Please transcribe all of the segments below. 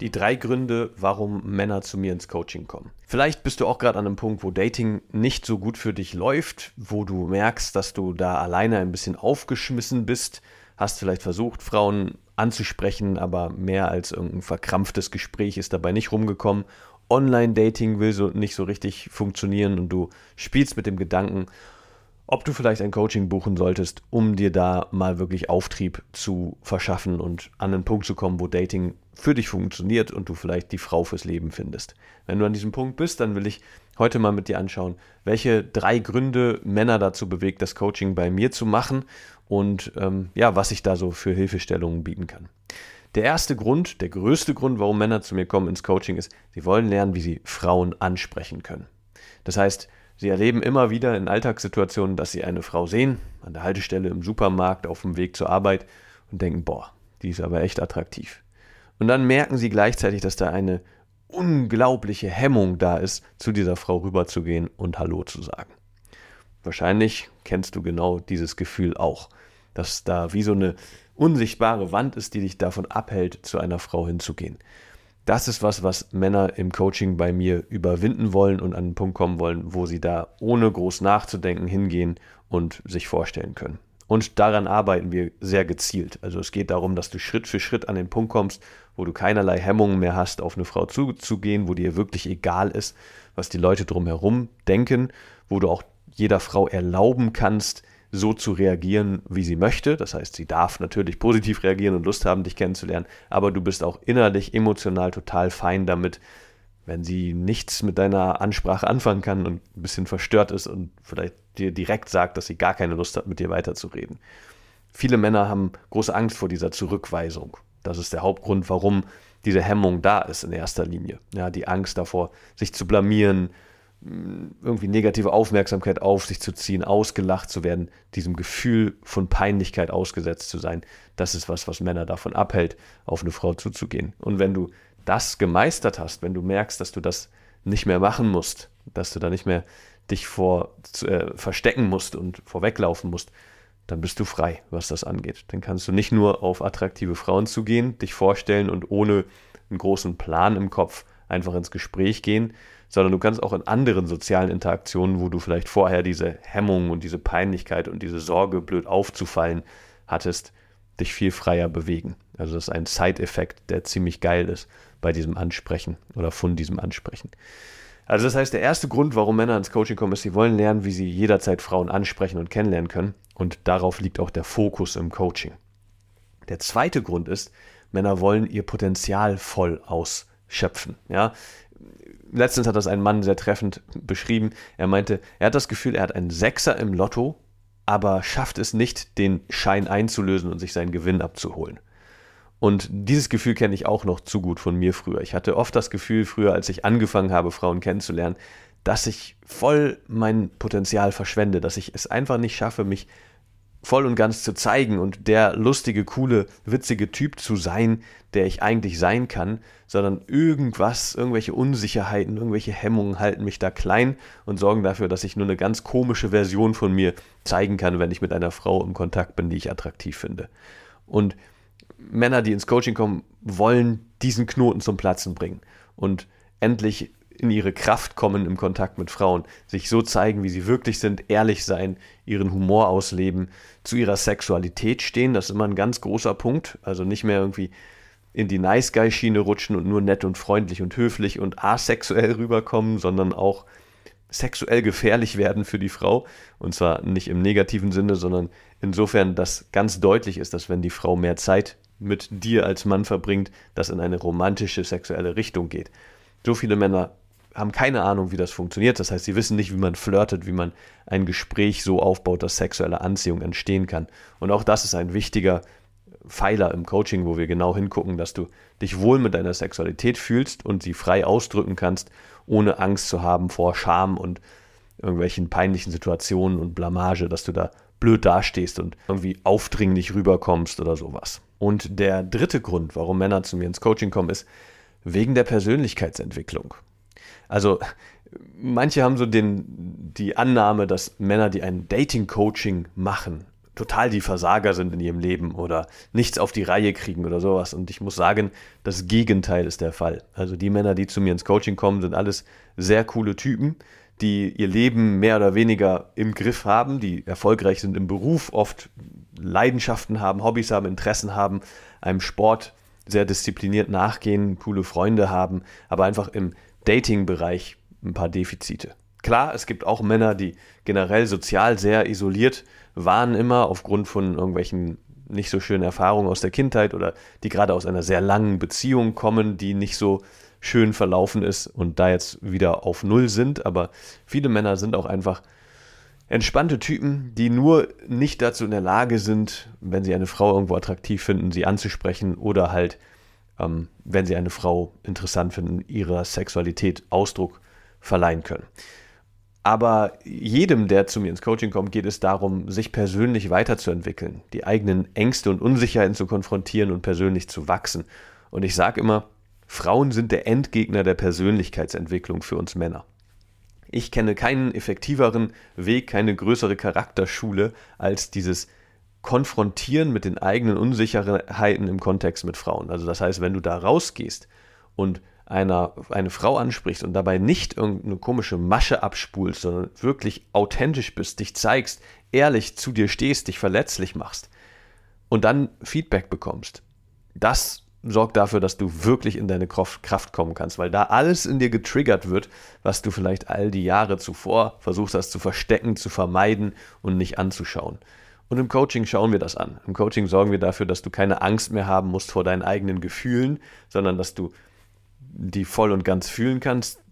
Die drei Gründe, warum Männer zu mir ins Coaching kommen. Vielleicht bist du auch gerade an einem Punkt, wo Dating nicht so gut für dich läuft, wo du merkst, dass du da alleine ein bisschen aufgeschmissen bist, hast vielleicht versucht, Frauen anzusprechen, aber mehr als irgendein verkrampftes Gespräch ist dabei nicht rumgekommen. Online-Dating will so nicht so richtig funktionieren und du spielst mit dem Gedanken, ob du vielleicht ein Coaching buchen solltest, um dir da mal wirklich Auftrieb zu verschaffen und an einen Punkt zu kommen, wo Dating für dich funktioniert und du vielleicht die Frau fürs Leben findest. Wenn du an diesem Punkt bist, dann will ich heute mal mit dir anschauen, welche drei Gründe Männer dazu bewegt, das Coaching bei mir zu machen und ähm, ja, was ich da so für Hilfestellungen bieten kann. Der erste Grund, der größte Grund, warum Männer zu mir kommen ins Coaching, ist, sie wollen lernen, wie sie Frauen ansprechen können. Das heißt, Sie erleben immer wieder in Alltagssituationen, dass Sie eine Frau sehen, an der Haltestelle im Supermarkt, auf dem Weg zur Arbeit und denken, boah, die ist aber echt attraktiv. Und dann merken Sie gleichzeitig, dass da eine unglaubliche Hemmung da ist, zu dieser Frau rüberzugehen und Hallo zu sagen. Wahrscheinlich kennst du genau dieses Gefühl auch, dass da wie so eine unsichtbare Wand ist, die dich davon abhält, zu einer Frau hinzugehen das ist was, was Männer im Coaching bei mir überwinden wollen und an den Punkt kommen wollen, wo sie da ohne groß nachzudenken hingehen und sich vorstellen können. Und daran arbeiten wir sehr gezielt. Also es geht darum, dass du Schritt für Schritt an den Punkt kommst, wo du keinerlei Hemmungen mehr hast, auf eine Frau zuzugehen, wo dir wirklich egal ist, was die Leute drumherum denken, wo du auch jeder Frau erlauben kannst, so zu reagieren, wie sie möchte. Das heißt, sie darf natürlich positiv reagieren und Lust haben, dich kennenzulernen, aber du bist auch innerlich, emotional total fein damit, wenn sie nichts mit deiner Ansprache anfangen kann und ein bisschen verstört ist und vielleicht dir direkt sagt, dass sie gar keine Lust hat, mit dir weiterzureden. Viele Männer haben große Angst vor dieser Zurückweisung. Das ist der Hauptgrund, warum diese Hemmung da ist in erster Linie. Ja, die Angst davor, sich zu blamieren, irgendwie negative Aufmerksamkeit auf sich zu ziehen, ausgelacht zu werden, diesem Gefühl von Peinlichkeit ausgesetzt zu sein, das ist was, was Männer davon abhält, auf eine Frau zuzugehen. Und wenn du das gemeistert hast, wenn du merkst, dass du das nicht mehr machen musst, dass du da nicht mehr dich vor äh, verstecken musst und vorweglaufen musst, dann bist du frei, was das angeht. Dann kannst du nicht nur auf attraktive Frauen zugehen, dich vorstellen und ohne einen großen Plan im Kopf einfach ins Gespräch gehen, sondern du kannst auch in anderen sozialen Interaktionen, wo du vielleicht vorher diese Hemmung und diese Peinlichkeit und diese Sorge, blöd aufzufallen hattest, dich viel freier bewegen. Also das ist ein Side-Effekt, der ziemlich geil ist bei diesem Ansprechen oder von diesem Ansprechen. Also das heißt, der erste Grund, warum Männer ins Coaching kommen, ist, sie wollen lernen, wie sie jederzeit Frauen ansprechen und kennenlernen können. Und darauf liegt auch der Fokus im Coaching. Der zweite Grund ist, Männer wollen ihr Potenzial voll ausschöpfen. Ja, letztens hat das ein Mann sehr treffend beschrieben. Er meinte, er hat das Gefühl, er hat einen Sechser im Lotto, aber schafft es nicht, den Schein einzulösen und sich seinen Gewinn abzuholen. Und dieses Gefühl kenne ich auch noch zu gut von mir früher. Ich hatte oft das Gefühl früher, als ich angefangen habe, Frauen kennenzulernen, dass ich voll mein Potenzial verschwende, dass ich es einfach nicht schaffe, mich voll und ganz zu zeigen und der lustige, coole, witzige Typ zu sein, der ich eigentlich sein kann, sondern irgendwas, irgendwelche Unsicherheiten, irgendwelche Hemmungen halten mich da klein und sorgen dafür, dass ich nur eine ganz komische Version von mir zeigen kann, wenn ich mit einer Frau im Kontakt bin, die ich attraktiv finde. Und Männer, die ins Coaching kommen, wollen diesen Knoten zum Platzen bringen und endlich in ihre Kraft kommen im Kontakt mit Frauen, sich so zeigen, wie sie wirklich sind, ehrlich sein, ihren Humor ausleben, zu ihrer Sexualität stehen, das ist immer ein ganz großer Punkt, also nicht mehr irgendwie in die Nice Guy Schiene rutschen und nur nett und freundlich und höflich und asexuell rüberkommen, sondern auch sexuell gefährlich werden für die Frau. Und zwar nicht im negativen Sinne, sondern insofern, dass ganz deutlich ist, dass wenn die Frau mehr Zeit mit dir als Mann verbringt, das in eine romantische sexuelle Richtung geht. So viele Männer haben keine Ahnung, wie das funktioniert. Das heißt, sie wissen nicht, wie man flirtet, wie man ein Gespräch so aufbaut, dass sexuelle Anziehung entstehen kann. Und auch das ist ein wichtiger Pfeiler im Coaching, wo wir genau hingucken, dass du dich wohl mit deiner Sexualität fühlst und sie frei ausdrücken kannst, ohne Angst zu haben vor Scham und irgendwelchen peinlichen Situationen und Blamage, dass du da blöd dastehst und irgendwie aufdringlich rüberkommst oder sowas. Und der dritte Grund, warum Männer zu mir ins Coaching kommen, ist wegen der Persönlichkeitsentwicklung. Also manche haben so den, die Annahme, dass Männer, die ein Dating-Coaching machen, total die Versager sind in ihrem Leben oder nichts auf die Reihe kriegen oder sowas. Und ich muss sagen, das Gegenteil ist der Fall. Also die Männer, die zu mir ins Coaching kommen, sind alles sehr coole Typen, die ihr Leben mehr oder weniger im Griff haben, die erfolgreich sind im Beruf, oft Leidenschaften haben, Hobbys haben, Interessen haben, einem Sport sehr diszipliniert nachgehen, coole Freunde haben, aber einfach im Dating-Bereich ein paar Defizite. Klar, es gibt auch Männer, die generell sozial sehr isoliert waren immer aufgrund von irgendwelchen nicht so schönen Erfahrungen aus der Kindheit oder die gerade aus einer sehr langen Beziehung kommen, die nicht so schön verlaufen ist und da jetzt wieder auf Null sind. Aber viele Männer sind auch einfach entspannte Typen, die nur nicht dazu in der Lage sind, wenn sie eine Frau irgendwo attraktiv finden, sie anzusprechen oder halt, ähm, wenn sie eine Frau interessant finden, ihrer Sexualität Ausdruck verleihen können. Aber jedem, der zu mir ins Coaching kommt, geht es darum, sich persönlich weiterzuentwickeln, die eigenen Ängste und Unsicherheiten zu konfrontieren und persönlich zu wachsen. Und ich sage immer, Frauen sind der Endgegner der Persönlichkeitsentwicklung für uns Männer. Ich kenne keinen effektiveren Weg, keine größere Charakterschule als dieses Konfrontieren mit den eigenen Unsicherheiten im Kontext mit Frauen. Also das heißt, wenn du da rausgehst und einer, eine Frau ansprichst und dabei nicht irgendeine komische Masche abspulst, sondern wirklich authentisch bist, dich zeigst, ehrlich zu dir stehst, dich verletzlich machst und dann Feedback bekommst, das sorgt dafür, dass du wirklich in deine Kraft kommen kannst, weil da alles in dir getriggert wird, was du vielleicht all die Jahre zuvor versucht hast zu verstecken, zu vermeiden und nicht anzuschauen. Und im Coaching schauen wir das an. Im Coaching sorgen wir dafür, dass du keine Angst mehr haben musst vor deinen eigenen Gefühlen, sondern dass du die voll und ganz fühlen kannst,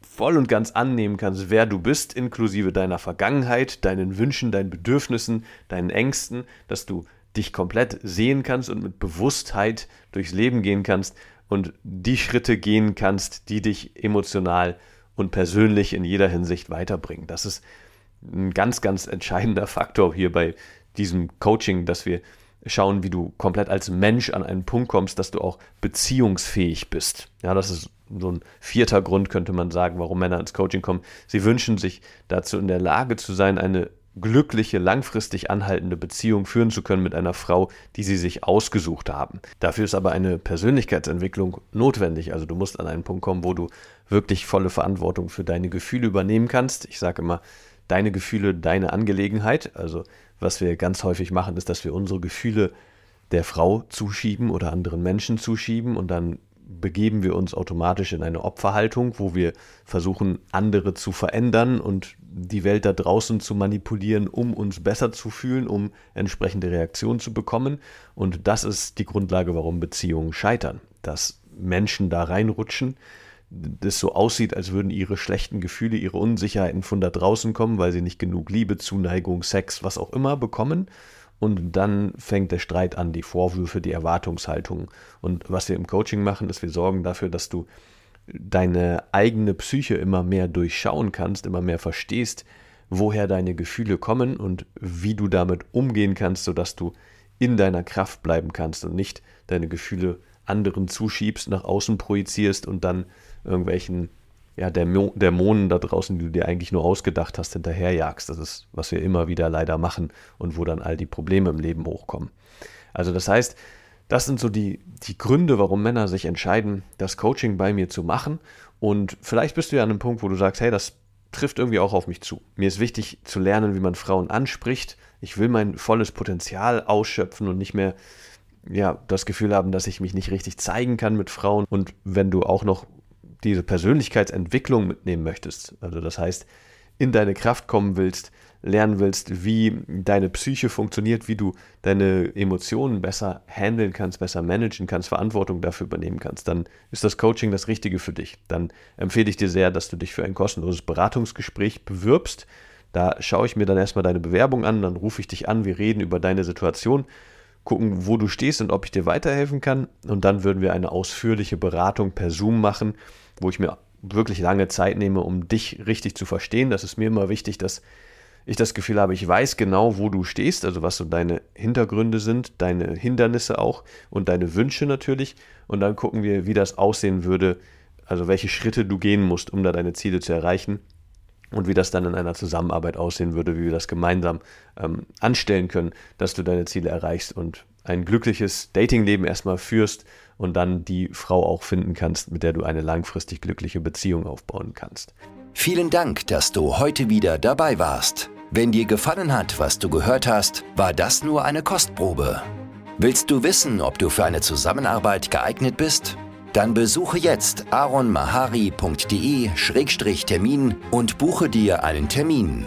voll und ganz annehmen kannst, wer du bist, inklusive deiner Vergangenheit, deinen Wünschen, deinen Bedürfnissen, deinen Ängsten, dass du dich komplett sehen kannst und mit Bewusstheit durchs Leben gehen kannst und die Schritte gehen kannst, die dich emotional und persönlich in jeder Hinsicht weiterbringen. Das ist ein ganz, ganz entscheidender Faktor hier bei diesem Coaching, dass wir schauen, wie du komplett als Mensch an einen Punkt kommst, dass du auch beziehungsfähig bist. Ja, das ist so ein vierter Grund, könnte man sagen, warum Männer ins Coaching kommen. Sie wünschen sich dazu in der Lage zu sein, eine glückliche, langfristig anhaltende Beziehung führen zu können mit einer Frau, die sie sich ausgesucht haben. Dafür ist aber eine Persönlichkeitsentwicklung notwendig. Also du musst an einen Punkt kommen, wo du wirklich volle Verantwortung für deine Gefühle übernehmen kannst. Ich sage immer, deine Gefühle, deine Angelegenheit. Also was wir ganz häufig machen, ist, dass wir unsere Gefühle der Frau zuschieben oder anderen Menschen zuschieben und dann begeben wir uns automatisch in eine Opferhaltung, wo wir versuchen, andere zu verändern und die Welt da draußen zu manipulieren, um uns besser zu fühlen, um entsprechende Reaktionen zu bekommen. Und das ist die Grundlage, warum Beziehungen scheitern. Dass Menschen da reinrutschen, das so aussieht, als würden ihre schlechten Gefühle, ihre Unsicherheiten von da draußen kommen, weil sie nicht genug Liebe, Zuneigung, Sex, was auch immer bekommen. Und dann fängt der Streit an, die Vorwürfe, die Erwartungshaltung. Und was wir im Coaching machen, ist, wir sorgen dafür, dass du deine eigene Psyche immer mehr durchschauen kannst, immer mehr verstehst, woher deine Gefühle kommen und wie du damit umgehen kannst, sodass du in deiner Kraft bleiben kannst und nicht deine Gefühle anderen zuschiebst, nach außen projizierst und dann irgendwelchen ja, Dämonen da draußen, die du dir eigentlich nur ausgedacht hast, hinterherjagst. Das ist, was wir immer wieder leider machen und wo dann all die Probleme im Leben hochkommen. Also das heißt, das sind so die, die Gründe, warum Männer sich entscheiden, das Coaching bei mir zu machen. Und vielleicht bist du ja an einem Punkt, wo du sagst, hey, das trifft irgendwie auch auf mich zu. Mir ist wichtig zu lernen, wie man Frauen anspricht. Ich will mein volles Potenzial ausschöpfen und nicht mehr ja, das Gefühl haben, dass ich mich nicht richtig zeigen kann mit Frauen. Und wenn du auch noch diese Persönlichkeitsentwicklung mitnehmen möchtest, also das heißt, in deine Kraft kommen willst, lernen willst, wie deine Psyche funktioniert, wie du deine Emotionen besser handeln kannst, besser managen kannst, Verantwortung dafür übernehmen kannst, dann ist das Coaching das Richtige für dich. Dann empfehle ich dir sehr, dass du dich für ein kostenloses Beratungsgespräch bewirbst. Da schaue ich mir dann erstmal deine Bewerbung an, dann rufe ich dich an, wir reden über deine Situation, gucken, wo du stehst und ob ich dir weiterhelfen kann. Und dann würden wir eine ausführliche Beratung per Zoom machen wo ich mir wirklich lange Zeit nehme, um dich richtig zu verstehen. Das ist mir immer wichtig, dass ich das Gefühl habe, ich weiß genau, wo du stehst, also was so deine Hintergründe sind, deine Hindernisse auch und deine Wünsche natürlich. Und dann gucken wir, wie das aussehen würde, also welche Schritte du gehen musst, um da deine Ziele zu erreichen und wie das dann in einer Zusammenarbeit aussehen würde, wie wir das gemeinsam ähm, anstellen können, dass du deine Ziele erreichst und ein glückliches Datingleben erstmal führst und dann die Frau auch finden kannst, mit der du eine langfristig glückliche Beziehung aufbauen kannst. Vielen Dank, dass du heute wieder dabei warst. Wenn dir gefallen hat, was du gehört hast, war das nur eine Kostprobe. Willst du wissen, ob du für eine Zusammenarbeit geeignet bist? Dann besuche jetzt aronmahari.de-termin und buche dir einen Termin.